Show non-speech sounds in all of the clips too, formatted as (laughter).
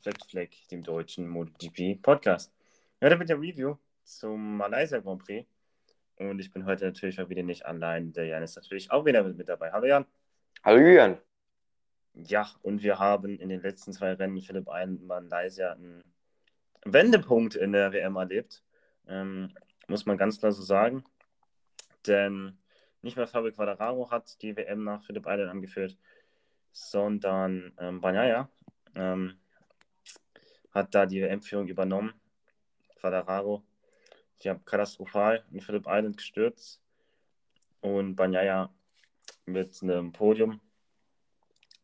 Flag, dem deutschen MotoGP Podcast. Heute mit der Review zum Malaysia Grand Prix. Und ich bin heute natürlich mal wieder nicht allein. Der Jan ist natürlich auch wieder mit dabei. Hallo Jan. Hallo Julian. Ja, und wir haben in den letzten zwei Rennen Philipp Ein Malaysia einen Wendepunkt in der WM erlebt. Ähm, muss man ganz klar so sagen. Denn nicht mehr Fabio Quadraro hat die WM nach Philipp Island angeführt, sondern ähm, Banyaya ähm, hat da die WM-Führung übernommen. Quadraro ich habe katastrophal in Philipp Island gestürzt und Banyaya mit einem Podium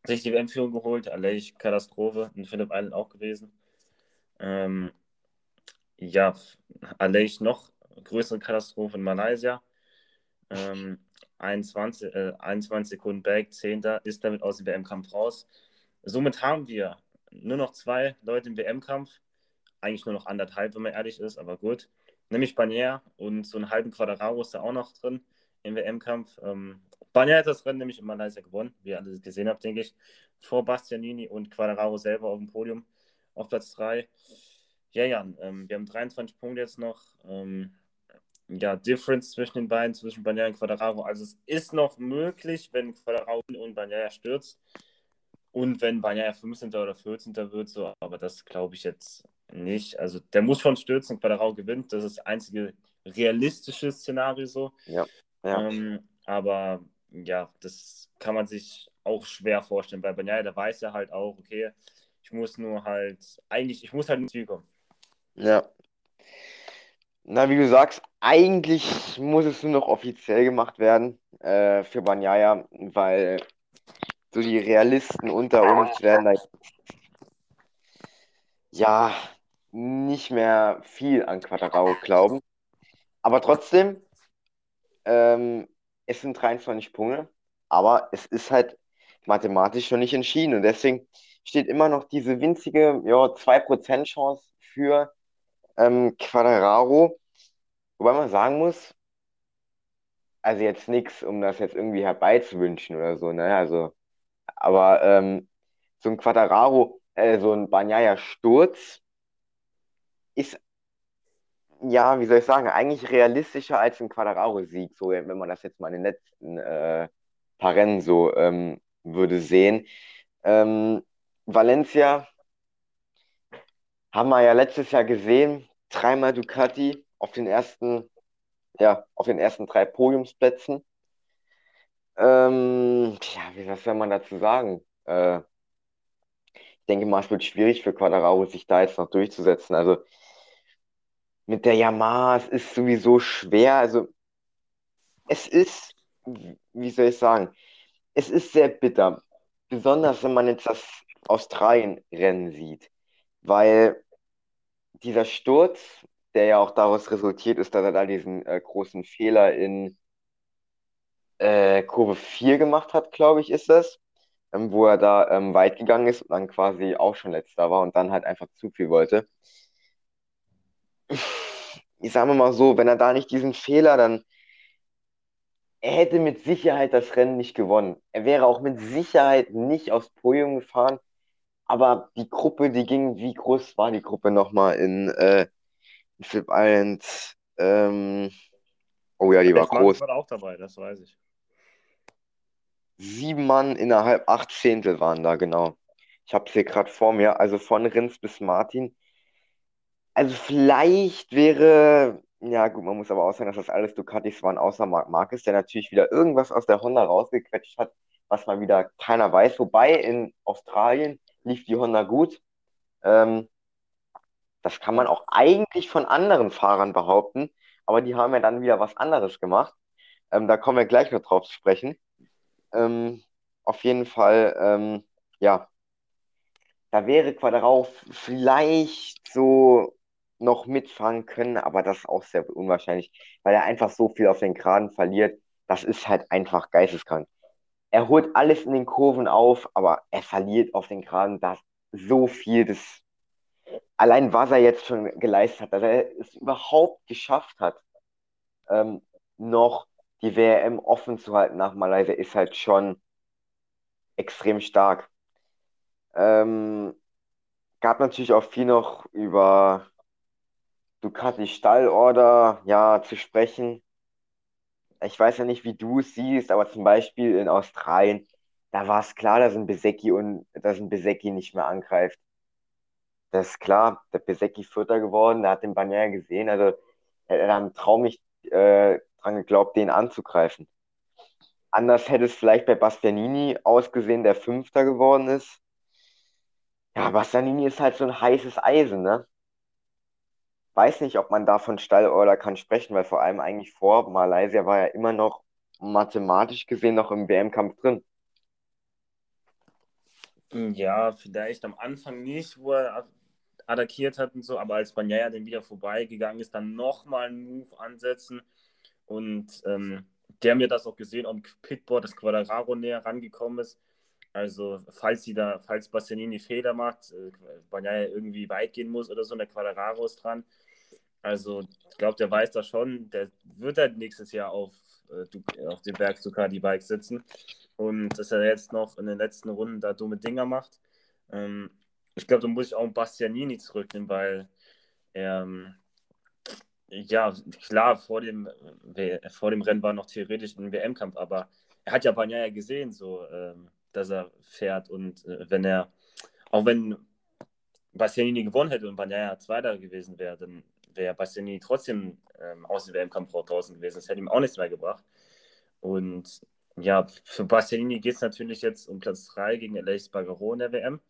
sich die WM-Führung geholt. Aleix Katastrophe in Philipp Island auch gewesen. Ähm, ja, Aleix noch größere Katastrophe in Malaysia. Ähm, 21, äh, 21 Sekunden Back, 10. ist damit aus dem WM-Kampf raus. Somit haben wir nur noch zwei Leute im WM-Kampf. Eigentlich nur noch anderthalb, wenn man ehrlich ist, aber gut nämlich Banier und so einen halben Quadraro ist da auch noch drin im WM-Kampf. Ähm, Banier hat das Rennen nämlich in Malaysia gewonnen, wie ihr alle gesehen habt, denke ich. Vor Bastianini und Quadraro selber auf dem Podium auf Platz 3. Ja, Jan, ähm, wir haben 23 Punkte jetzt noch. Ähm, ja, Difference zwischen den beiden, zwischen Banyaya und Quadraro. Also es ist noch möglich, wenn Quadraro und Banyaya stürzt. Und wenn Banyaya 15. oder 14. wird, so, aber das glaube ich jetzt nicht. Also der muss schon stürzen, Quadraro gewinnt. Das ist das einzige realistische Szenario so. Ja. ja. Ähm, aber ja, das kann man sich auch schwer vorstellen, weil Banyaya, der weiß ja halt auch, okay, ich muss nur halt, eigentlich, ich muss halt ins Ziel kommen. Ja. Na, wie du sagst, eigentlich muss es nur noch offiziell gemacht werden äh, für Banyaya, weil so die Realisten unter uns werden da ja nicht mehr viel an Quadraro glauben. Aber trotzdem, ähm, es sind 23 Punkte, aber es ist halt mathematisch schon nicht entschieden. Und deswegen steht immer noch diese winzige ja, 2% Chance für ähm, Quadraro. Wobei man sagen muss, also jetzt nichts, um das jetzt irgendwie herbeizuwünschen oder so, ne? Also, aber ähm, so ein Quadraro, äh, so ein Banyaya-Sturz ist, ja, wie soll ich sagen, eigentlich realistischer als ein Quadraro-Sieg, so wenn man das jetzt mal in den letzten äh, paar Rennen so ähm, würde sehen. Ähm, Valencia haben wir ja letztes Jahr gesehen, dreimal Ducati auf den ersten, ja, auf den ersten drei Podiumsplätzen. Ähm, ja, wie, was soll man dazu sagen? Äh, ich denke mal, es wird schwierig für Quadraro, sich da jetzt noch durchzusetzen. Also mit der Yamaha, es ist sowieso schwer. Also es ist, wie soll ich sagen, es ist sehr bitter. Besonders wenn man jetzt das Australien-Rennen sieht. Weil dieser Sturz, der ja auch daraus resultiert ist, dass er da diesen äh, großen Fehler in äh, Kurve 4 gemacht hat, glaube ich, ist das. Ähm, wo er da ähm, weit gegangen ist und dann quasi auch schon letzter war und dann halt einfach zu viel wollte ich sage mal so, wenn er da nicht diesen Fehler, dann er hätte mit Sicherheit das Rennen nicht gewonnen. Er wäre auch mit Sicherheit nicht aufs Podium gefahren. Aber die Gruppe, die ging, wie groß war die Gruppe nochmal in, äh, in Flip Island? Ähm, oh ja, die war groß. war auch dabei, das weiß ich. Sieben Mann innerhalb acht Zehntel waren da, genau. Ich habe es hier gerade vor mir. Also von Rins bis Martin also vielleicht wäre, ja gut, man muss aber auch sagen, dass das alles Ducatis waren, außer Marc Marquez, der natürlich wieder irgendwas aus der Honda rausgequetscht hat, was mal wieder keiner weiß. Wobei in Australien lief die Honda gut. Ähm, das kann man auch eigentlich von anderen Fahrern behaupten, aber die haben ja dann wieder was anderes gemacht. Ähm, da kommen wir gleich noch drauf zu sprechen. Ähm, auf jeden Fall, ähm, ja, da wäre Quadrao vielleicht so noch mitfahren können, aber das ist auch sehr unwahrscheinlich, weil er einfach so viel auf den Geraden verliert. Das ist halt einfach geisteskrank. Er holt alles in den Kurven auf, aber er verliert auf den Geraden da so viel. Das allein was er jetzt schon geleistet hat, dass er es überhaupt geschafft hat, ähm, noch die WM offen zu halten nach Malaysia, ist halt schon extrem stark. Ähm, gab natürlich auch viel noch über Ducati Stallorder ja, zu sprechen. Ich weiß ja nicht, wie du es siehst, aber zum Beispiel in Australien, da war es klar, dass ein Besecki und dass ein Besecki nicht mehr angreift. Das ist klar, der Besecki Vierter geworden, der hat den Bannier gesehen, also er hat einen Traum nicht äh, dran geglaubt, den anzugreifen. Anders hätte es vielleicht bei Bastianini ausgesehen, der Fünfter geworden ist. Ja, Bastianini ist halt so ein heißes Eisen, ne? Weiß nicht, ob man da von Stallorder kann sprechen, weil vor allem eigentlich vor Malaysia war er immer noch mathematisch gesehen noch im WM-Kampf drin. Ja, vielleicht am Anfang nicht, wo er attackiert hat und so, aber als Banyaya dann wieder vorbeigegangen ist, dann nochmal einen Move ansetzen und ähm, der mir das auch gesehen, ob Pitboard das Quadraro näher rangekommen ist. Also, falls sie da, falls Bastianini Fehler macht, äh, Banyaya irgendwie weit gehen muss oder so, und der Quadraro ist dran. Also, ich glaube, der weiß das schon. Der wird halt nächstes Jahr auf, äh, auf dem Berg Ducati Bike sitzen. Und dass er jetzt noch in den letzten Runden da dumme Dinger macht. Ähm, ich glaube, da muss ich auch Bastianini zurücknehmen, weil er, ähm, ja, klar, vor dem, vor dem Rennen war noch theoretisch ein WM-Kampf, aber er hat ja Banyaya gesehen, so, ähm, dass er fährt und äh, wenn er, auch wenn Bastianini gewonnen hätte und Banyaya Zweiter gewesen wäre, dann wäre Bastianini trotzdem ähm, aus dem WM-Kampf draußen gewesen. Das hätte ihm auch nichts mehr gebracht. Und ja, für Bastianini geht es natürlich jetzt um Platz 3 gegen Aleix Bagaro in der WM.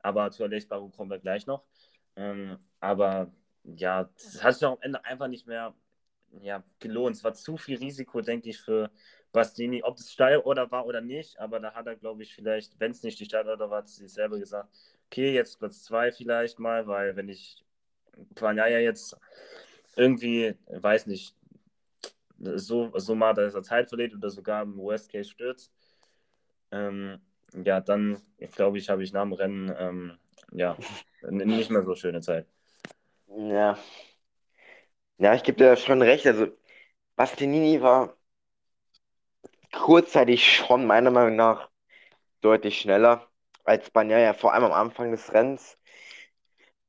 Aber zu Aleix Bagaro kommen wir gleich noch. Ähm, aber ja, das hat sich am Ende einfach nicht mehr ja, gelohnt. Es war zu viel Risiko, denke ich, für Bastini, ob es steil oder war oder nicht. Aber da hat er, glaube ich, vielleicht, wenn es nicht die Steil oder war, hat sie selber gesagt, okay, jetzt Platz 2 vielleicht mal, weil wenn ich Panaya jetzt irgendwie, weiß nicht, so, so mal, dass er Zeit verliert oder sogar im Worst Case stürzt, ähm, ja, dann glaube ich, habe ich nach dem Rennen ähm, ja, nicht mehr so schöne Zeit. Ja. Ja, ich gebe dir schon recht. Also, Bastianini war kurzzeitig schon meiner Meinung nach deutlich schneller als Bagnaia, vor allem am Anfang des Rennens,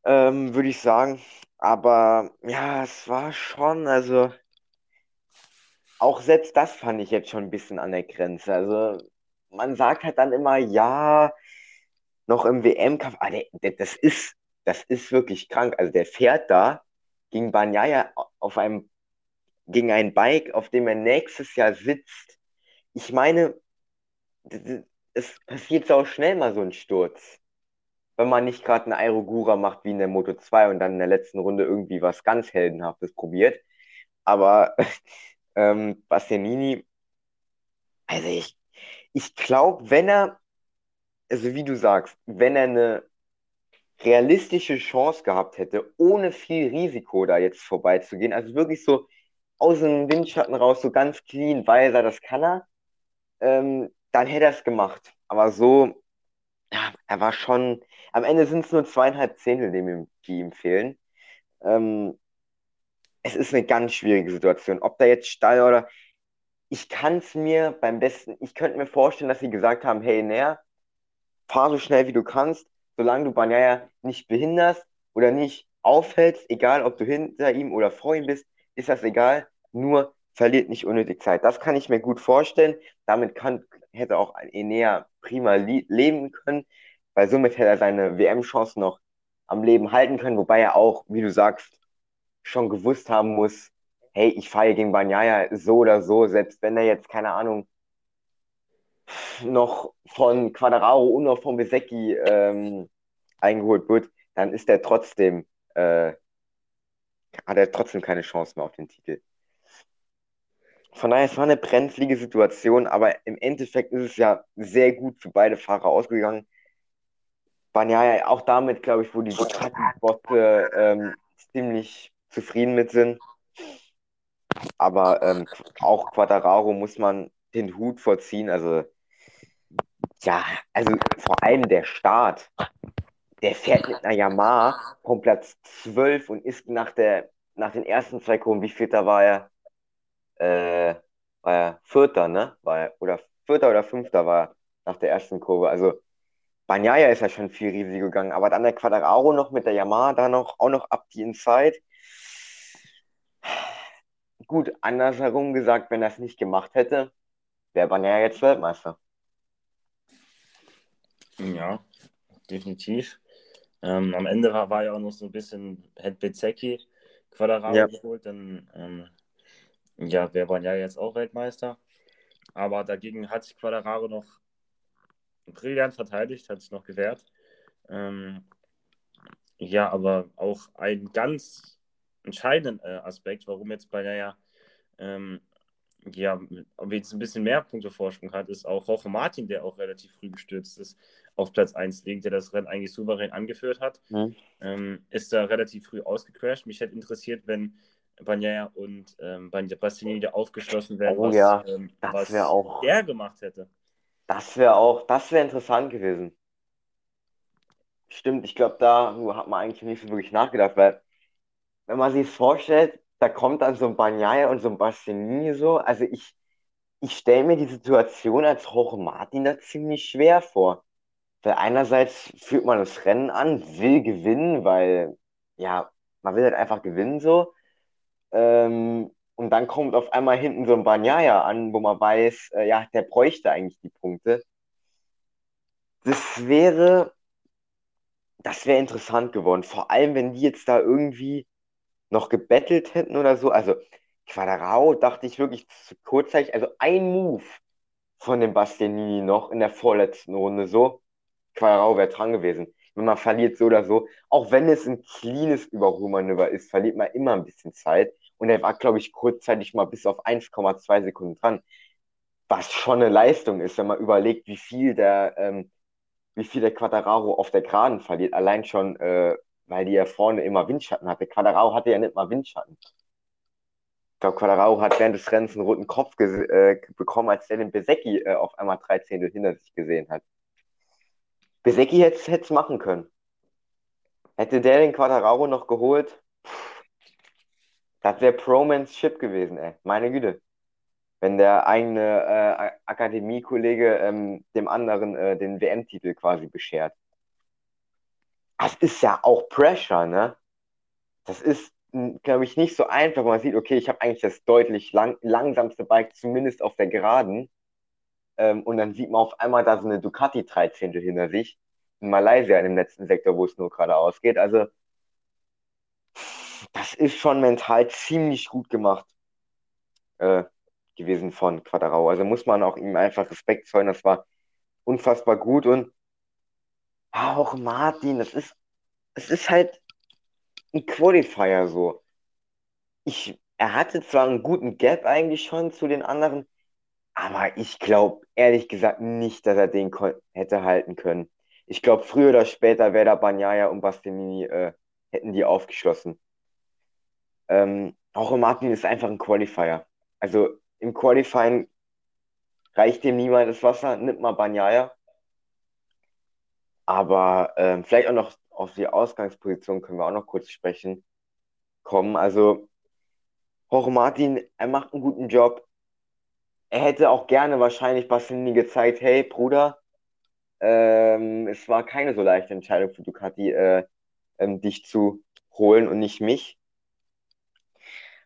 ähm, würde ich sagen. Aber ja, es war schon, also auch selbst das fand ich jetzt schon ein bisschen an der Grenze. Also man sagt halt dann immer, ja, noch im WM-Kampf, ah, das ist das ist wirklich krank. Also der fährt da gegen Banyaya auf einem, gegen ein Bike, auf dem er nächstes Jahr sitzt. Ich meine, es passiert so schnell mal so ein Sturz. Wenn man nicht gerade einen Aerogura macht wie in der Moto 2 und dann in der letzten Runde irgendwie was ganz Heldenhaftes probiert. Aber (laughs) ähm, Bastianini, also ich, ich glaube, wenn er, also wie du sagst, wenn er eine realistische Chance gehabt hätte, ohne viel Risiko da jetzt vorbeizugehen, also wirklich so aus dem Windschatten raus, so ganz clean, weiß er, das kann er, ähm, dann hätte er es gemacht. Aber so, ja, er war schon, am Ende sind es nur zweieinhalb Zehntel, die ihm, die ihm fehlen. Ähm, es ist eine ganz schwierige Situation. Ob da jetzt Stall oder, ich kann es mir beim besten, ich könnte mir vorstellen, dass sie gesagt haben, hey, näher, fahr so schnell wie du kannst, solange du Banyaya nicht behinderst oder nicht aufhältst, egal ob du hinter ihm oder vor ihm bist, ist das egal, nur verliert nicht unnötig Zeit. Das kann ich mir gut vorstellen. Damit kann, hätte auch Enea prima leben können, weil somit hätte er seine WM-Chance noch am Leben halten können, wobei er auch, wie du sagst, schon gewusst haben muss, hey, ich fahre gegen Banyaya so oder so, selbst wenn er jetzt, keine Ahnung, noch von Quadraro und noch von Besecchi ähm, eingeholt wird, dann ist er trotzdem, äh, hat er trotzdem keine Chance mehr auf den Titel. Von daher, es war eine brenzlige Situation, aber im Endeffekt ist es ja sehr gut für beide Fahrer ausgegangen. Banyaya auch damit, glaube ich, wo die Ducati-Bosse ähm, ziemlich zufrieden mit sind. Aber ähm, auch Quattararo muss man den Hut vorziehen. Also, ja, also vor allem der Start. Der fährt mit einer Yamaha vom Platz 12 und ist nach, der, nach den ersten zwei Kurven, wie vierter war er? Äh, war er Vierter, ne? War er, oder Vierter oder Fünfter war er nach der ersten Kurve. Also, Banyaya ist ja schon viel Risiko gegangen, aber dann der Quadraro noch mit der Yamaha, da noch, auch noch ab die Inside. Gut, andersherum gesagt, wenn er es nicht gemacht hätte, wäre Banyaya jetzt Weltmeister. Ja, definitiv. Ähm, am Ende war, war ja auch noch so ein bisschen, hätte Bezecchi Quadraro ja. geholt, dann ähm, ja, wäre Banyaya jetzt auch Weltmeister. Aber dagegen hat sich Quadraro noch brillant verteidigt, hat sich noch gewehrt. Ähm, ja, aber auch ein ganz entscheidender äh, Aspekt, warum jetzt bei der ähm, ja, jetzt ein bisschen mehr Punkte Vorsprung hat, ist auch Roche Martin, der auch relativ früh gestürzt ist, auf Platz 1 liegt, der das Rennen eigentlich souverän angeführt hat, mhm. ähm, ist da relativ früh ausgecrashed. Mich hätte interessiert, wenn Bagnaia und ähm, Bastianini da aufgeschlossen wären, oh, was, ja. ähm, was auch... er gemacht hätte. Das wäre auch, das wäre interessant gewesen. Stimmt, ich glaube, da hat man eigentlich nicht so wirklich nachgedacht, weil wenn man sich vorstellt, da kommt dann so ein Banyaya und so ein Bastianini so, also ich, ich stelle mir die Situation als Jorge Martin da ziemlich schwer vor. Weil einerseits führt man das Rennen an, will gewinnen, weil, ja, man will halt einfach gewinnen so. Ähm, und dann kommt auf einmal hinten so ein Banyaya an, wo man weiß, äh, ja, der bräuchte eigentlich die Punkte. Das wäre, das wäre interessant geworden. Vor allem, wenn die jetzt da irgendwie noch gebettelt hätten oder so. Also, Quadrao dachte ich wirklich kurzzeitig, also ein Move von dem Bastianini noch in der vorletzten Runde so. Quadrao wäre dran gewesen. Wenn man verliert so oder so, auch wenn es ein cleanes Überholmanöver ist, verliert man immer ein bisschen Zeit. Und er war, glaube ich, kurzzeitig mal bis auf 1,2 Sekunden dran. Was schon eine Leistung ist, wenn man überlegt, wie viel der, ähm, wie viel der Quadraro auf der Geraden verliert. Allein schon, äh, weil die ja vorne immer Windschatten hatte. Quadraro hatte ja nicht mal Windschatten. Ich glaube, Quadraro hat während des Rennens einen roten Kopf äh, bekommen, als der den Besecki äh, auf einmal 13 hinter sich gesehen hat. Besecki hätte es machen können. Hätte der den Quadraro noch geholt, das wäre Promans Chip gewesen, ey. Meine Güte. Wenn der eigene äh, Akademiekollege ähm, dem anderen äh, den WM-Titel quasi beschert. Das ist ja auch Pressure, ne? Das ist, glaube ich, nicht so einfach, man sieht, okay, ich habe eigentlich das deutlich lang langsamste Bike, zumindest auf der Geraden. Ähm, und dann sieht man auf einmal da so eine Ducati 13 hinter sich. In Malaysia, in dem letzten Sektor, wo es nur geradeaus geht. Also, das ist schon mental ziemlich gut gemacht äh, gewesen von Quadrao. Also muss man auch ihm einfach Respekt zollen. Das war unfassbar gut und auch Martin, das ist, es ist halt ein Qualifier so. Ich, er hatte zwar einen guten Gap eigentlich schon zu den anderen, aber ich glaube ehrlich gesagt nicht, dass er den hätte halten können. Ich glaube, früher oder später wäre da Banyaya und Bastianini äh, hätten die aufgeschlossen. Ähm, auch Martin ist einfach ein Qualifier. Also im Qualifying reicht dem niemand das Wasser, nimmt mal Banyaya. Aber ähm, vielleicht auch noch auf die Ausgangsposition können wir auch noch kurz sprechen kommen. Also Jorge Martin, er macht einen guten Job. Er hätte auch gerne wahrscheinlich Bastianini gezeigt, hey Bruder, ähm, es war keine so leichte Entscheidung für Ducati, äh, ähm, dich zu holen und nicht mich.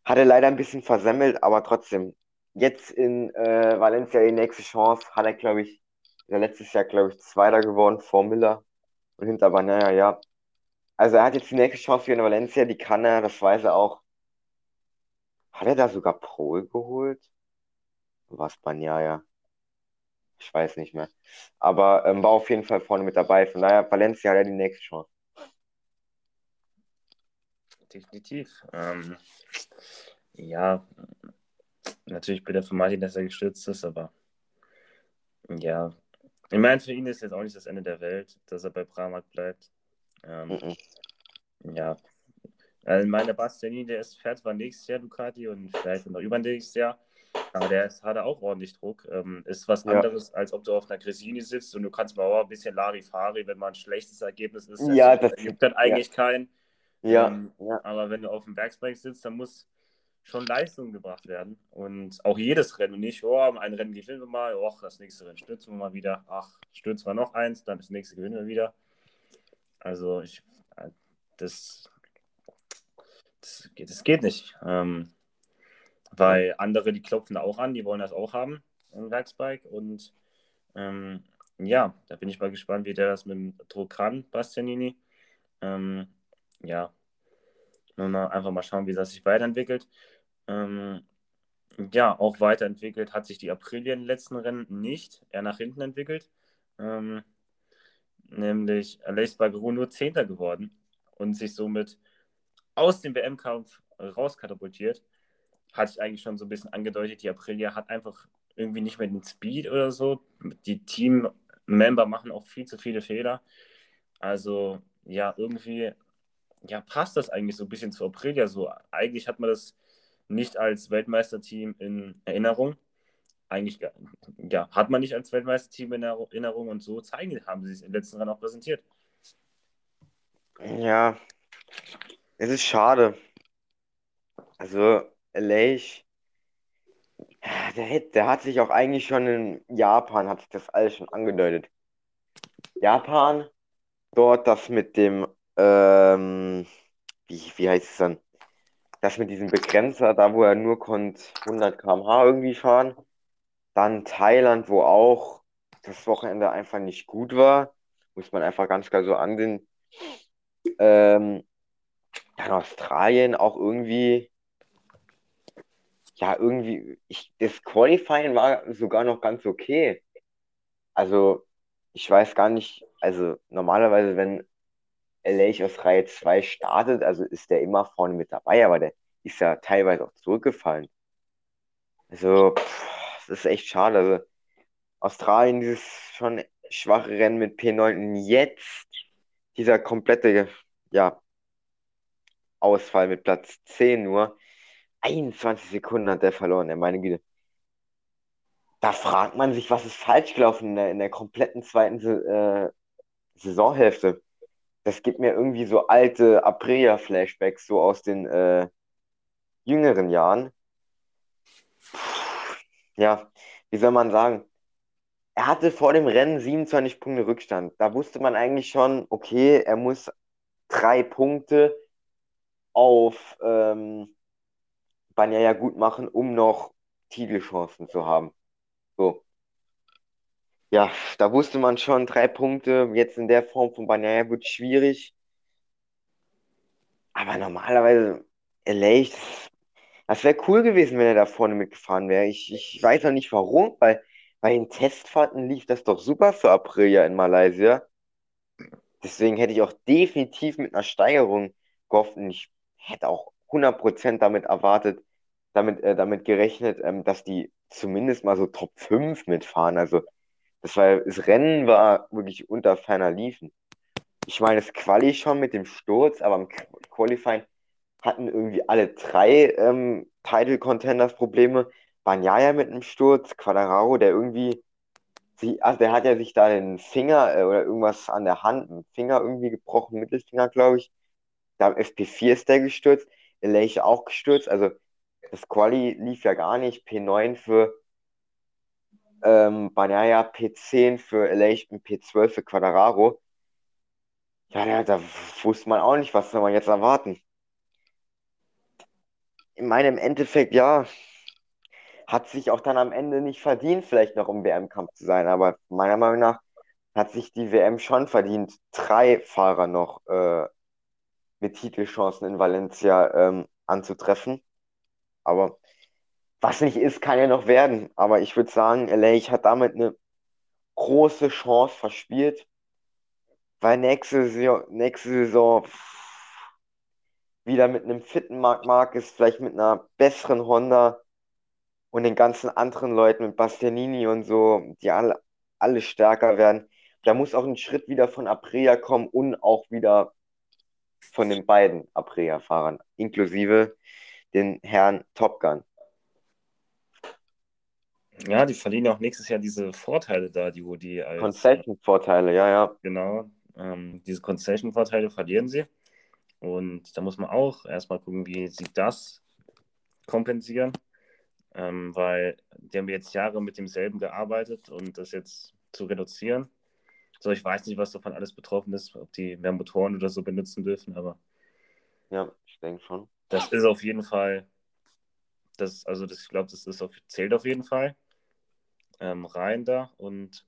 Hat er leider ein bisschen versemmelt, aber trotzdem. Jetzt in äh, Valencia die nächste Chance hat er, glaube ich, ja, letztes Jahr, glaube ich, Zweiter geworden vor Miller und hinter Banaya, ja. Also er hat jetzt die nächste Chance in Valencia, die kann er, das weiß er auch. Hat er da sogar Pole geholt? Was Banaya? Ich weiß nicht mehr. Aber ähm, war auf jeden Fall vorne mit dabei. Von daher, Valencia hat er die nächste Chance. Definitiv. Ähm, ja, natürlich bitte für Martin, dass er gestürzt ist, aber ja, Ich meine, für ihn ist jetzt auch nicht das Ende der Welt, dass er bei Pramac bleibt. Ähm, Mhm. Ja, also meine Bastianini, der ist, fährt zwar nächstes Jahr Ducati und vielleicht noch übernächstes Jahr, aber der ist, hat auch ordentlich Druck. Ähm, ist was Ja. anderes, als ob du auf einer Gresini sitzt und du kannst mal oh, ein bisschen Larifari, wenn mal ein schlechtes Ergebnis ist. Ja, das das- juckt dann eigentlich keinen. Ja, Ähm, ja. Aber wenn du auf dem Werksbike sitzt, dann muss schon Leistung gebracht werden. Und auch jedes Rennen. Und nicht, oh, ein Rennen gewinnen wir mal, oh, das nächste Rennen stürzen wir mal wieder. Ach, stürzen wir noch eins, dann das nächste gewinnen wir wieder. Also ich, äh, das, das, geht, das geht nicht. Ähm, weil andere, die klopfen da auch an, die wollen das auch haben, ein Werksbike. Und ähm, ja, da bin ich mal gespannt, wie der das mit dem Druck kann, Bastianini. Ähm, ja, mal einfach mal schauen, wie das sich weiterentwickelt. Ähm, ja, auch weiterentwickelt hat sich die Aprilia in den letzten Rennen nicht, eher nach hinten entwickelt. Ähm, nämlich Aleix Bargerou nur Zehnter geworden und sich somit aus dem WM-Kampf rauskatapultiert. Hatte ich eigentlich schon so ein bisschen angedeutet, die Aprilia hat einfach irgendwie nicht mehr den Speed oder so. Die Team-Member machen auch viel zu viele Fehler. Also, ja, irgendwie ja, passt das eigentlich so ein bisschen zu Aprilia. So, eigentlich hat man das nicht als Weltmeisterteam in Erinnerung. Eigentlich ja, hat man nicht als Weltmeisterteam in Erinnerung und so zeigen, haben sie es im letzten Rennen auch präsentiert. Ja, es ist schade. Also, Aleix, der, hat- der hat sich auch eigentlich schon in Japan, hat sich das alles schon angedeutet. Japan, dort das mit dem, ähm, wie, wie heißt es dann? Das mit diesem Begrenzer, da wo er nur konnte 100 km/h irgendwie fahren. Dann Thailand, wo auch das Wochenende einfach nicht gut war. Muss man einfach ganz klar so ansehen. Ähm, dann Australien auch irgendwie, ja, irgendwie, ich, das Qualifying war sogar noch ganz okay. Also, ich weiß gar nicht, also normalerweise, wenn Aleix aus Reihe 2 startet, also ist der immer vorne mit dabei, aber der ist ja teilweise auch zurückgefallen. Also, das ist echt schade. Also, Australien, dieses schon schwache Rennen mit P9 und jetzt dieser komplette, ja, Ausfall mit Platz 10 nur. 21 Sekunden hat der verloren, ja, meine Güte. Da fragt man sich, was ist falsch gelaufen in der, in der kompletten zweiten äh, Saisonhälfte. Das gibt mir irgendwie so alte Aprilia-Flashbacks, so aus den äh, jüngeren Jahren. Ja, wie soll man sagen? Er hatte vor dem Rennen 27 Punkte Rückstand. Da wusste man eigentlich schon, okay, er muss drei Punkte auf ähm, Bagnaia gut machen, um noch Titelchancen zu haben. So. Ja, da wusste man schon, drei Punkte, jetzt in der Form von Bagnaia wird schwierig. Aber normalerweise, Aleix, das wäre cool gewesen, wenn er da vorne mitgefahren wäre. Ich, ich weiß auch nicht warum, weil bei den Testfahrten lief das doch super für Aprilia in Malaysia. Deswegen hätte ich auch definitiv mit einer Steigerung gehofft und ich hätte auch 100% damit erwartet, damit, äh, damit gerechnet, ähm, dass die zumindest mal so Top 5 mitfahren. Also das war, das Rennen war wirklich unter ferner Liefen. Ich meine, das Quali schon mit dem Sturz, aber im Qualifying hatten irgendwie alle drei ähm, Title Contenders Probleme. Bagnaia mit einem Sturz, Quadraro, der irgendwie, sie, also der hat ja sich da den Finger äh, oder irgendwas an der Hand, einen Finger irgendwie gebrochen, Mittelfinger, glaube ich. Da am FP4 ist der gestürzt, Aleix auch gestürzt. Also das Quali lief ja gar nicht. P9 für ähm, Bagnaia, P10 für und P12 für Quadraro. Ja, da, da wusste man auch nicht, was soll man jetzt erwarten. Ich meine, im Endeffekt, ja, hat sich auch dann am Ende nicht verdient, vielleicht noch im WM-Kampf zu sein, aber meiner Meinung nach hat sich die WM schon verdient, drei Fahrer noch äh, mit Titelchancen in Valencia ähm, anzutreffen. Aber was nicht ist, kann ja noch werden. Aber ich würde sagen, Aleix hat damit eine große Chance verspielt, weil nächste Saison, nächste Saison wieder mit einem fitten Marc Marquez, vielleicht mit einer besseren Honda und den ganzen anderen Leuten mit Bastianini und so, die alle, alle stärker werden. Da muss auch ein Schritt wieder von Aprilia kommen und auch wieder von den beiden Aprilia-Fahrern, inklusive den Herrn Top Gun. Ja, die verlieren auch nächstes Jahr diese Vorteile da, die die als. Concession-Vorteile, ja, ja. Genau, ähm, diese Concession-Vorteile verlieren sie. Und da muss man auch erstmal gucken, wie sie das kompensieren. Ähm, weil die haben jetzt Jahre mit demselben gearbeitet und das jetzt zu reduzieren. So, ich weiß nicht, was davon alles betroffen ist, ob die mehr Motoren oder so benutzen dürfen, aber. Ja, ich denke schon. Das ist auf jeden Fall. Das, also das, ich glaube, das ist auf, zählt auf jeden Fall ähm, rein da. Und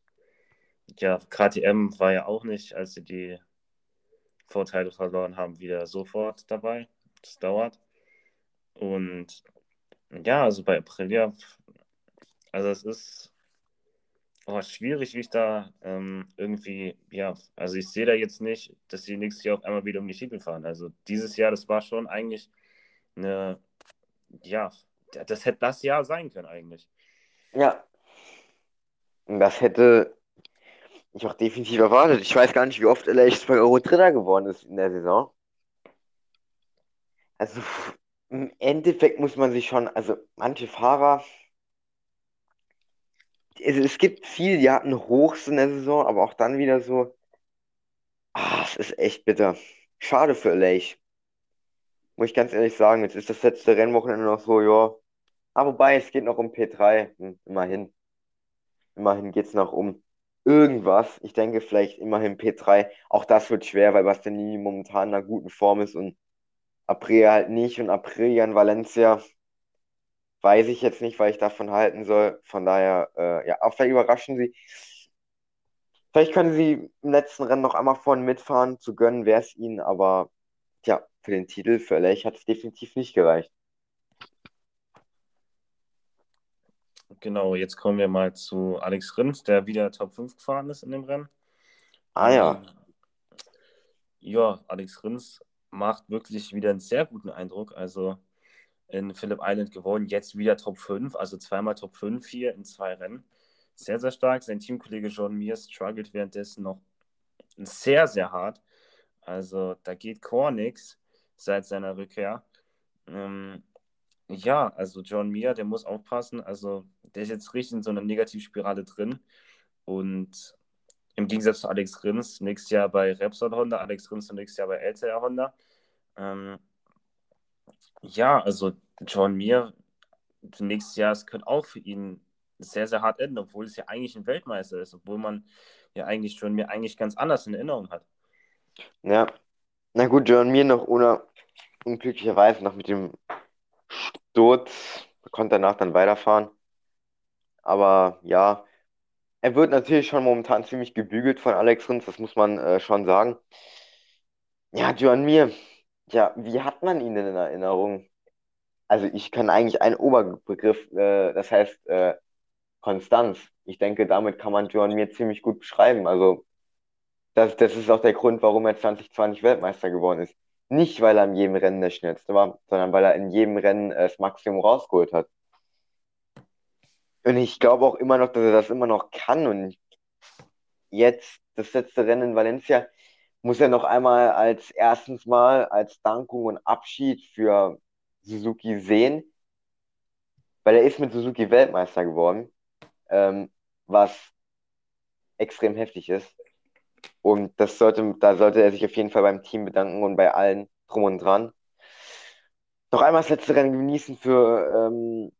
ja, KTM war ja auch nicht, als sie die Vorteile verloren haben, wieder sofort dabei. Das dauert. Und ja, also bei Aprilia, also es ist oh, schwierig, wie ich da ähm, irgendwie, ja, also ich sehe da jetzt nicht, dass sie nächstes Jahr auf einmal wieder um die Titel fahren. Also dieses Jahr, das war schon eigentlich eine, ja, das hätte das Jahr sein können eigentlich. Ja, das hätte ich auch definitiv erwartet. Ich weiß gar nicht, wie oft LH 2 Euro Dritter geworden ist in der Saison. Also im Endeffekt muss man sich schon, also manche Fahrer, es, es gibt viele, die hatten Hochs in der Saison, aber auch dann wieder so, ah, es ist echt bitter. Schade für LH. Muss ich ganz ehrlich sagen, jetzt ist das letzte Rennwochenende noch so, ja. Aber wobei, es geht noch um P3, hm, immerhin. Immerhin geht es noch um irgendwas. Ich denke vielleicht immerhin P3. Auch das wird schwer, weil Bastianini momentan in einer guten Form ist und Aprilia halt nicht. Und Aprilia in Valencia weiß ich jetzt nicht, weil ich davon halten soll. Von daher, äh, ja, auch vielleicht überraschen sie. Vielleicht können sie im letzten Rennen noch einmal vorne mitfahren. Zu gönnen wäre es ihnen, aber ja, für den Titel, für LA hat es definitiv nicht gereicht. Genau, jetzt kommen wir mal zu Alex Rins, der wieder Top 5 gefahren ist in dem Rennen. Ah ja. Ähm, ja, Alex Rins macht wirklich wieder einen sehr guten Eindruck. Also in Phillip Island gewonnen, jetzt wieder Top 5, also zweimal Top 5 hier in zwei Rennen. Sehr, sehr stark. Sein Teamkollege John Mir struggelt währenddessen noch sehr, sehr hart. Also da geht Core nichts seit seiner Rückkehr. Ähm, ja, also John Mir, der muss aufpassen. Also der ist jetzt richtig in so einer Negativspirale drin. Und im Gegensatz zu Alex Rins, nächstes Jahr bei Repsol Honda, Alex Rins nächstes Jahr bei LTR Honda. Ähm, ja, also John Mir, nächstes Jahr, es könnte auch für ihn sehr, sehr hart enden, obwohl es ja eigentlich ein Weltmeister ist, obwohl man ja eigentlich John Mir eigentlich ganz anders in Erinnerung hat. Ja, na gut, John Mir noch ohne unglücklicherweise noch mit dem Sturz konnte danach dann weiterfahren. Aber ja, er wird natürlich schon momentan ziemlich gebügelt von Alex Rins, das muss man äh, schon sagen. Ja, Joan Mir, ja, wie hat man ihn denn in Erinnerung? Also ich kann eigentlich einen Oberbegriff, äh, das heißt äh, Konstanz. Ich denke, damit kann man Joan Mir ziemlich gut beschreiben. Also das, das ist auch der Grund, warum er 2020 Weltmeister geworden ist. Nicht, weil er in jedem Rennen der Schnellste war, sondern weil er in jedem Rennen äh, das Maximum rausgeholt hat. Und ich glaube auch immer noch, dass er das immer noch kann. Und jetzt, das letzte Rennen in Valencia, muss er noch einmal als erstens Mal als Dankung und Abschied für Suzuki sehen, weil er ist mit Suzuki Weltmeister geworden, ähm, was extrem heftig ist. Und das sollte, da sollte er sich auf jeden Fall beim Team bedanken und bei allen drum und dran. Noch einmal das letzte Rennen genießen für ähm,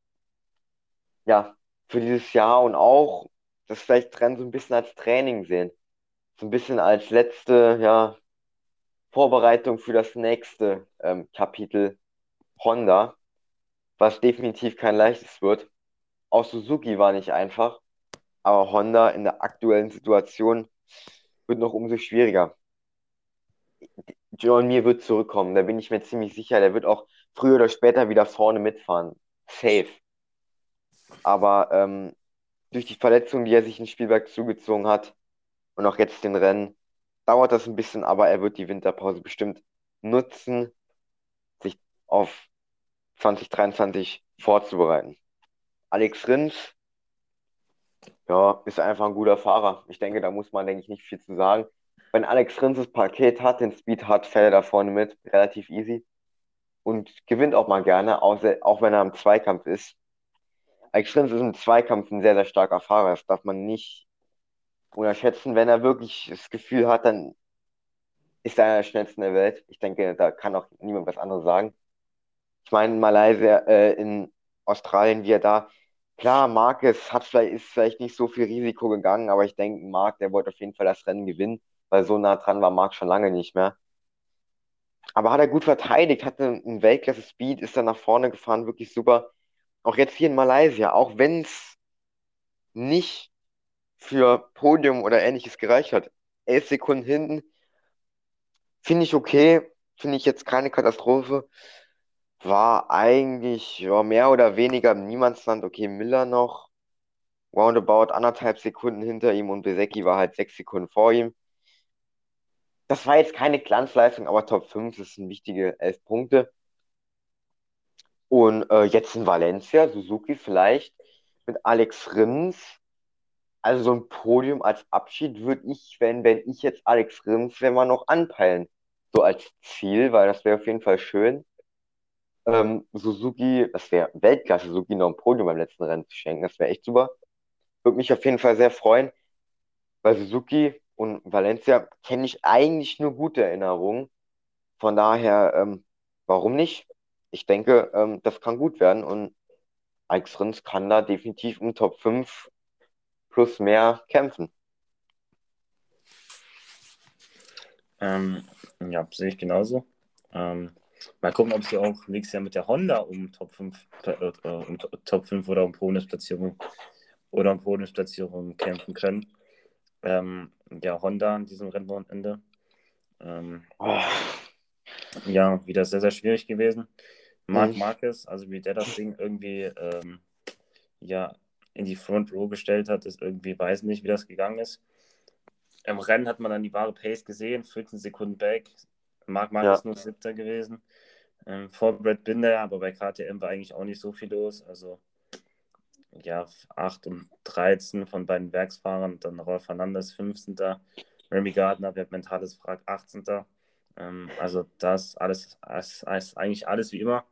ja, für dieses Jahr und auch das vielleicht Rennen so ein bisschen als Training sehen. So ein bisschen als letzte, ja, Vorbereitung für das nächste ähm, Kapitel Honda, was definitiv kein leichtes wird. Auch Suzuki war nicht einfach, aber Honda in der aktuellen Situation wird noch umso schwieriger. John Mir wird zurückkommen, da bin ich mir ziemlich sicher. Der wird auch früher oder später wieder vorne mitfahren. Safe. Aber ähm, durch die Verletzung, die er sich in Spielberg zugezogen hat und auch jetzt den Rennen, dauert das ein bisschen, aber er wird die Winterpause bestimmt nutzen, sich auf 2023 vorzubereiten. Alex Rins, Ja, ist einfach ein guter Fahrer. Ich denke, da muss man, denke ich, nicht viel zu sagen. Wenn Alex Rins das Paket hat, den Speed hat, fährt er da vorne mit, relativ easy. Und gewinnt auch mal gerne, auch, auch wenn er im Zweikampf ist. Alex Rins ist im Zweikampf ein sehr, sehr starker Fahrer. Das darf man nicht unterschätzen. Wenn er wirklich das Gefühl hat, dann ist er einer der schnellsten der Welt. Ich denke, da kann auch niemand was anderes sagen. Ich meine, in Malaysia, äh, in Australien, wie er da Klar, Marquez hat vielleicht, ist vielleicht nicht so viel Risiko gegangen, aber ich denke, Marc, der wollte auf jeden Fall das Rennen gewinnen, weil so nah dran war Marc schon lange nicht mehr. Aber hat er gut verteidigt, hatte einen Weltklasse-Speed, ist dann nach vorne gefahren, wirklich super. Auch jetzt hier in Malaysia, auch wenn es nicht für Podium oder ähnliches gereicht hat. Elf Sekunden hinten, finde ich okay, finde ich jetzt keine Katastrophe war eigentlich ja, mehr oder weniger im Niemandsland. Okay, Miller noch roundabout anderthalb Sekunden hinter ihm und Besecki war halt sechs Sekunden vor ihm. Das war jetzt keine Glanzleistung, aber Top 5 ist ein wichtige elf Punkte. Und äh, jetzt in Valencia, Suzuki vielleicht mit Alex Rins. Also so ein Podium als Abschied würde ich, wenn, wenn ich jetzt Alex Rins, wenn wir noch anpeilen. So als Ziel, weil das wäre auf jeden Fall schön ähm, Suzuki, das wäre Weltklasse, Suzuki noch ein Podium beim letzten Rennen zu schenken. Das wäre echt super. Würde mich auf jeden Fall sehr freuen, weil Suzuki und Valencia kenne ich eigentlich nur gute Erinnerungen. Von daher, ähm, warum nicht? Ich denke, ähm, das kann gut werden und Alex Rins kann da definitiv im Top 5 plus mehr kämpfen. Ähm, ja, sehe ich genauso. Ähm, Mal gucken, ob sie auch nächstes Jahr mit der Honda um Top 5, äh, äh, um Top 5 oder um Podiumsplatzierung oder um Podiumsplatzierung kämpfen können. Ähm, ja, Honda an diesem Rennwochenende. Ähm, oh. Ja, wieder sehr, sehr schwierig gewesen. Marc mhm. Marquez, also wie der das Ding irgendwie ähm, ja, in die Front Row gestellt hat, ist irgendwie, weiß nicht, wie das gegangen ist. Im Rennen hat man dann die wahre Pace gesehen, 14 Sekunden back, Marc Marc ja. ist nur Siebter gewesen. Ähm, vor Brad Binder, aber bei KTM war eigentlich auch nicht so viel los. Also ja, 8 und 13 von beiden Werksfahrern, dann Rolf Fernandes 15. Remy Gardner, wer mentales Wrack 18. Ähm, also das alles, ist eigentlich alles wie immer.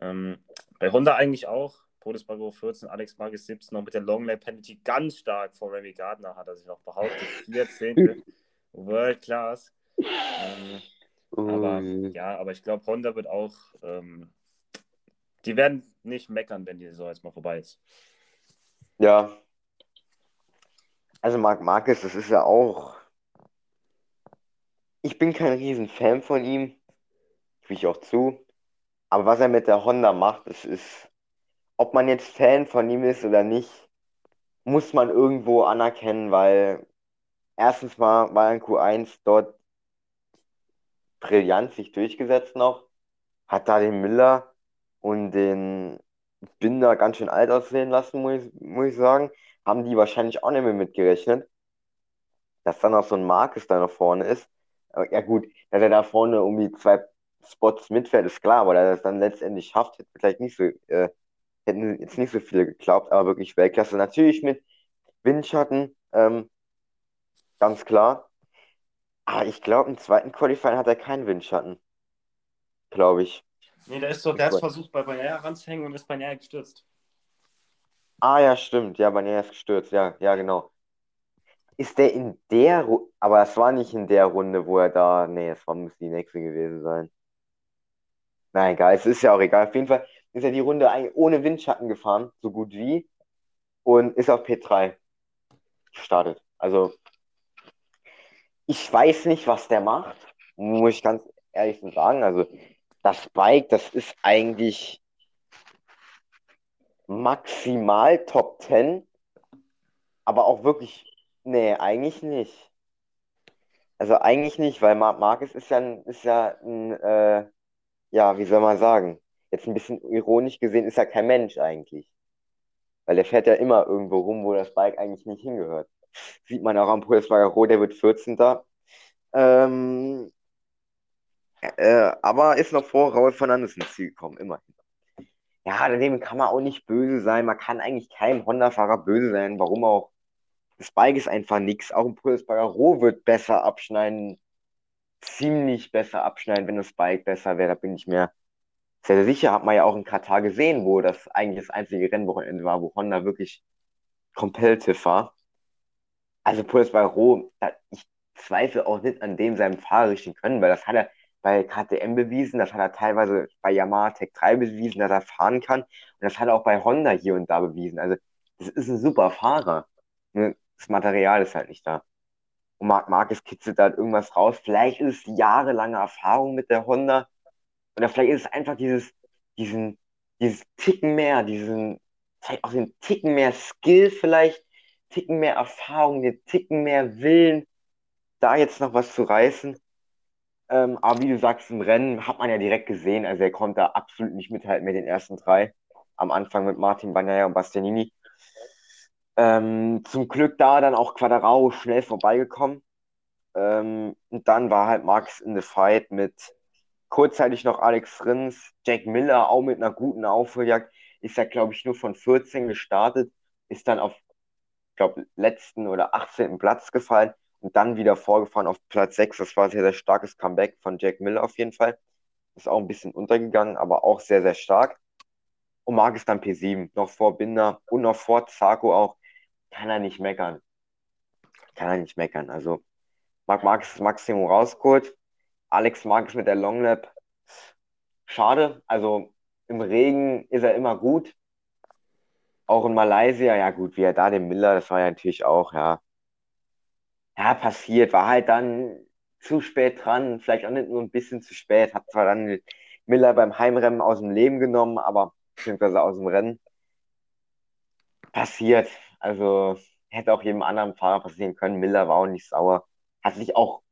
Ähm, bei Honda eigentlich auch. Todesbargo 14, Alex Marquez 17, noch mit der Longlay Penalty ganz stark vor Remy Gardner hat er sich noch behauptet. 14. (laughs) World Class. Ähm, aber ähm. ja, aber ich glaube, Honda wird auch, ähm, die werden nicht meckern, wenn die Saison jetzt mal vorbei ist. Ja. Also Marc Marquez, das ist ja auch. Ich bin kein Riesenfan von ihm, wie ich auch zu. Aber was er mit der Honda macht, das ist, ob man jetzt Fan von ihm ist oder nicht, muss man irgendwo anerkennen, weil erstens mal war er in Q1 dort brillant sich durchgesetzt noch. Hat da den Miller und den Binder ganz schön alt aussehen lassen, muss ich, muss ich sagen. Haben die wahrscheinlich auch nicht mehr mitgerechnet. Dass dann noch so ein Marcus da noch vorne ist. Ja gut, dass er da vorne irgendwie zwei Spots mitfährt, ist klar, aber dass er es dann letztendlich schafft, hätte vielleicht nicht so, äh, hätten jetzt nicht so viele geglaubt, aber wirklich Weltklasse. Natürlich mit Windschatten, ähm, ganz klar. Ah, ich glaube, im zweiten Qualifying hat er keinen Windschatten. Glaube ich. Nee, der ist so, der hat versucht, bei Banaya ranzuhängen und ist Banaya gestürzt. Ah, ja, stimmt. Ja, Banaya ist gestürzt. Ja, ja, genau. Ist der in der Runde, aber es war nicht in der Runde, wo er da, nee, es war, muss die nächste gewesen sein. Na egal, es ist ja auch egal. Auf jeden Fall ist er die Runde ohne Windschatten gefahren, so gut wie, und ist auf P3 gestartet. Also ich weiß nicht, was der macht, muss ich ganz ehrlich sagen. Also das Bike, das ist eigentlich maximal Top 10, aber auch wirklich, nee, eigentlich nicht. Also eigentlich nicht, weil Marc Marquez ist ja ist ja ein, äh, ja, wie soll man sagen, jetzt ein bisschen ironisch gesehen, ist er kein Mensch eigentlich. Weil der fährt ja immer irgendwo rum, wo das Bike eigentlich nicht hingehört. Sieht man auch am Pulswagen der wird 14. Ähm, äh, aber ist noch vor Raul Fernandes ins Ziel gekommen, immerhin. ja, daneben kann man auch nicht böse sein. Man kann eigentlich keinem Honda-Fahrer böse sein. Warum auch? Das Bike ist einfach nichts. Auch ein Pulsbagger wird besser abschneiden. Ziemlich besser abschneiden, wenn das Bike besser wäre. Da bin ich mir sehr, sehr sicher. Hat man ja auch in Katar gesehen, wo das eigentlich das einzige Rennwochenende war, wo Honda wirklich competitive war. Also Pulsbagger ich zweifle auch nicht an dem seinem fahrerischen Können, weil das hat er bei KTM bewiesen, das hat er teilweise bei Yamaha Tech 3 bewiesen, dass er fahren kann. Und das hat er auch bei Honda hier und da bewiesen. Also, das ist ein super Fahrer. Das Material ist halt nicht da. Und Marc Marquez kitzelt da irgendwas raus. Vielleicht ist es jahrelange Erfahrung mit der Honda. Oder vielleicht ist es einfach dieses, diesen, dieses Ticken mehr, diesen, vielleicht auch den Ticken mehr Skill vielleicht, Ticken mehr Erfahrung, den Ticken mehr Willen, da jetzt noch was zu reißen. Ähm, aber wie du sagst, im Rennen hat man ja direkt gesehen, also er konnte da absolut nicht mithalten mit den ersten drei. Am Anfang mit Martin Bagnaia und Bastianini. Ähm, zum Glück da dann auch Quadraro schnell vorbeigekommen. Ähm, und dann war halt Max in the Fight mit kurzzeitig noch Alex Rins, Jack Miller auch mit einer guten Aufholjagd. Ist ja, glaube ich, nur von 14 gestartet, ist dann auf, glaube letzten oder 18. Platz gefallen und dann wieder vorgefahren auf Platz 6. Das war ein sehr, sehr starkes Comeback von Jack Miller auf jeden Fall. Ist auch ein bisschen untergegangen, aber auch sehr, sehr stark. Und Marc ist dann P7, noch vor Binder und noch vor Zarko auch. Kann er nicht meckern. Kann er nicht meckern. Also, Marc Marx das Maximum rausgeholt. Alex Marx mit der Longlap. Schade. Also, im Regen ist er immer gut. Auch in Malaysia, ja gut, wie er da den Miller, das war ja natürlich auch, ja, ja, passiert, war halt dann zu spät dran, vielleicht auch nicht nur ein bisschen zu spät, hat zwar dann Miller beim Heimrennen aus dem Leben genommen, aber beziehungsweise aus dem Rennen. Passiert. Also hätte auch jedem anderen Fahrer passieren können. Miller war auch nicht sauer. Hat sich auch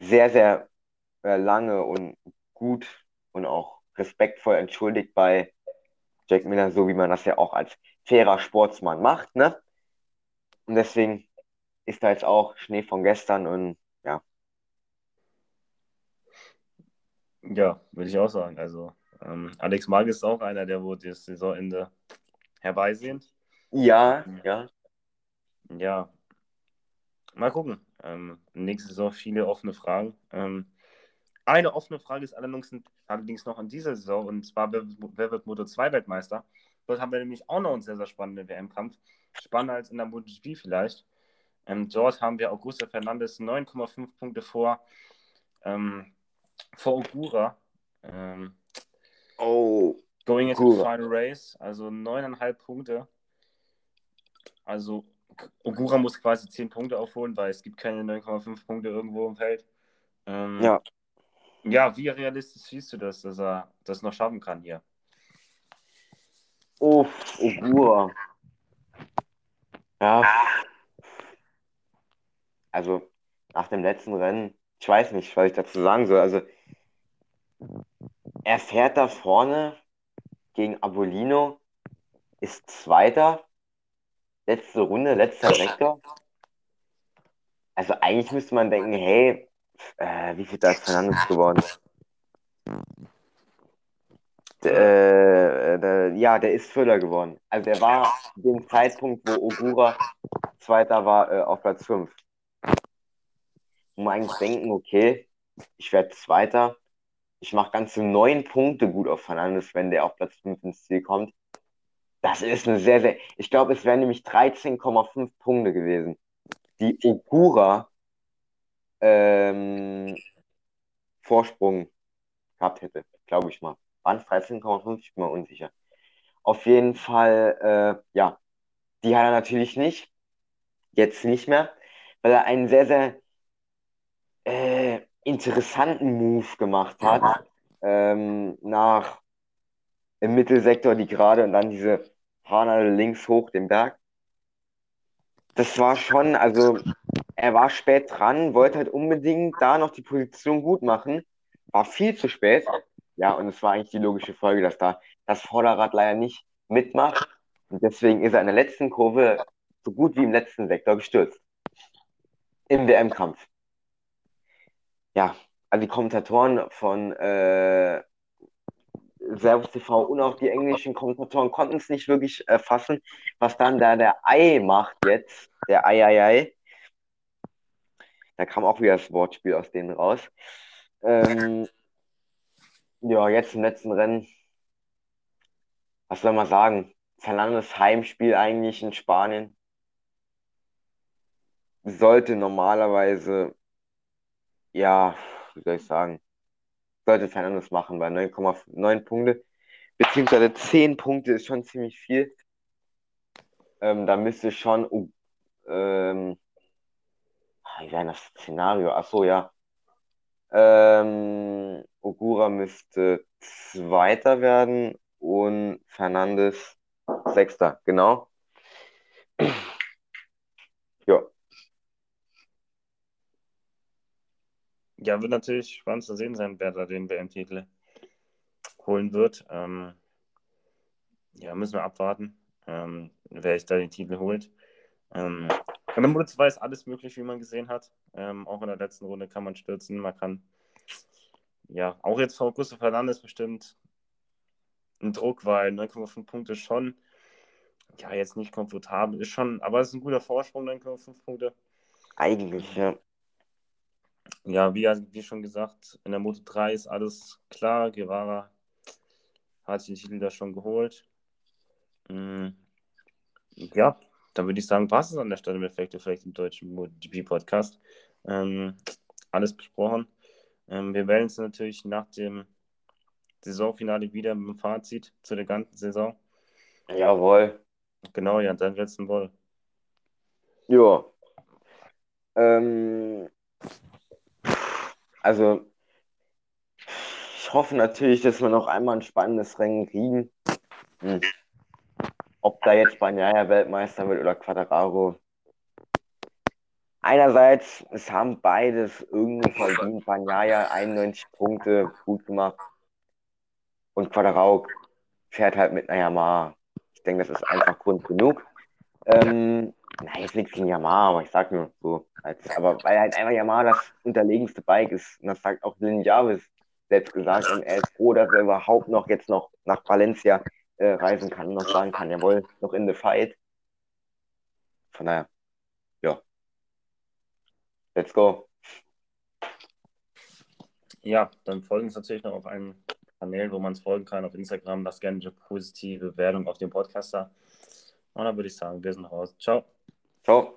sehr, sehr äh, lange und gut und auch respektvoll entschuldigt bei Jack Miller, so wie man das ja auch als fairer Sportsmann macht, ne? Und deswegen ist da jetzt auch Schnee von gestern und ja. Ja, würde ich auch sagen. Also ähm, Alex Mag ist auch einer, der wo das Saisonende herbeisehnt. Ja, ja. Ja. Mal gucken. Ähm, nächste Saison viele offene Fragen. Ähm, eine offene Frage ist allerdings, allerdings noch an dieser Saison und zwar, wer, wer wird Moto 2 Weltmeister? Dort haben wir nämlich auch noch einen sehr, sehr spannenden WM-Kampf. Spannender als in der MotoGP vielleicht. Ähm, dort haben wir Augusto Fernandes 9,5 Punkte vor, ähm, vor Ogura. Ähm, oh. Going into the final race, also 9,5 Punkte. Also Ogura muss quasi 10 Punkte aufholen, weil es gibt keine 9,5 Punkte irgendwo im Feld. Ähm, ja. Ja, wie realistisch siehst du das, dass er das noch schaffen kann hier? Oh, Ogura. Ja, also nach dem letzten Rennen, ich weiß nicht, was ich dazu sagen soll. Also er fährt da vorne gegen Abolino, ist Zweiter, letzte Runde, letzter Sektor. Also eigentlich müsste man denken, hey, äh, wie viel da ist Fernandes geworden? Äh, der, ja, der ist Füller geworden. Also der war dem Zeitpunkt, wo Ogura Zweiter war, äh, auf Platz 5 wo man eigentlich denken, okay, ich werde Zweiter, ich mache ganze neun Punkte gut auf Fernandes, wenn der auf Platz 5 ins Ziel kommt. Das ist eine sehr, sehr. Ich glaube, es wären nämlich 13,5 Punkte gewesen, die Ogura ähm, Vorsprung gehabt hätte, glaube ich mal. Waren es 13,5? Ich bin mir unsicher. Auf jeden Fall, äh, ja, die hat er natürlich nicht. Jetzt nicht mehr, weil er einen sehr, sehr äh, interessanten Move gemacht hat. Ähm, nach im Mittelsektor die gerade und dann diese Fahne links hoch den Berg. Das war schon, also er war spät dran, wollte halt unbedingt da noch die Position gut machen, war viel zu spät. Ja, und es war eigentlich die logische Folge, dass da das Vorderrad leider nicht mitmacht. Und deswegen ist er in der letzten Kurve so gut wie im letzten Sektor gestürzt. Im WM-Kampf ja, also die Kommentatoren von äh, Servus TV und auch die englischen Kommentatoren konnten es nicht wirklich erfassen, was dann da der Ei macht jetzt, der Ei, Ei, Ei. Da kam auch wieder das Wortspiel aus denen raus. Ähm, ja, jetzt im letzten Rennen. Was soll man sagen? Fernandes Heimspiel eigentlich in Spanien. Sollte normalerweise, ja, wie soll ich sagen, sollte Fernandes machen, weil 9,9 Punkte, beziehungsweise 10 Punkte ist schon ziemlich viel. Ähm, da müsste schon, ähm, wie wäre das Szenario? Achso, ja. Ähm, Ogura müsste Zweiter werden und Fernandes Sechster, genau. (clears throat) ja. Ja, wird natürlich spannend zu sehen sein, wer da den WM-Titel holen wird. Ähm, ja, müssen wir abwarten, ähm, wer sich da den Titel holt. Ähm, und im Moto 2 ist alles möglich, wie man gesehen hat. Ähm, auch in der letzten Runde kann man stürzen, man kann ja, auch jetzt Frau Augusto Fernandes bestimmt ein Druck, weil 9,5 Punkte schon, ja, jetzt nicht komfortabel ist schon, aber es ist ein guter Vorsprung, 9,5 Punkte. Eigentlich, ja. Ja, wie, wie schon gesagt, in der Moto 3 ist alles klar. Guevara hat sich den Titel da schon geholt. Mhm. Ja, dann würde ich sagen, passt es an der Stelle mit Effekte vielleicht im deutschen MotoGP-Podcast. Ähm, alles besprochen. Ähm, wir melden uns natürlich nach dem Saisonfinale wieder mit dem Fazit zu der ganzen Saison. Jawohl. Genau, ja, dein letzten Woll. Ja. Ähm, also, ich hoffe natürlich, dass wir noch einmal ein spannendes Rennen kriegen. Hm. Ob da jetzt Banyaya Weltmeister wird oder Quadraro, einerseits, es haben beides irgendwo verdient. Banyaya 91 Punkte, gut gemacht. Und Quadrao fährt halt mit einer Yamaha. Ich denke, das ist einfach Grund genug. Ähm, na, jetzt nichts gegen Yamaha, aber ich sag nur so. Als, aber weil halt einfach Yamaha das unterlegenste Bike ist. Und das sagt auch Lynn Jarvis selbst gesagt. Und er ist froh, dass er überhaupt noch jetzt noch nach Valencia äh, reisen kann noch sagen kann, jawohl, noch in the fight. Von daher, ja. Let's go. Ja, dann folgen uns natürlich noch auf allen Kanälen, wo man es folgen kann. Auf Instagram lasst gerne eine positive Bewertung auf dem Podcaster. Und dann würde ich sagen, wir sind raus. Ciao. Ciao.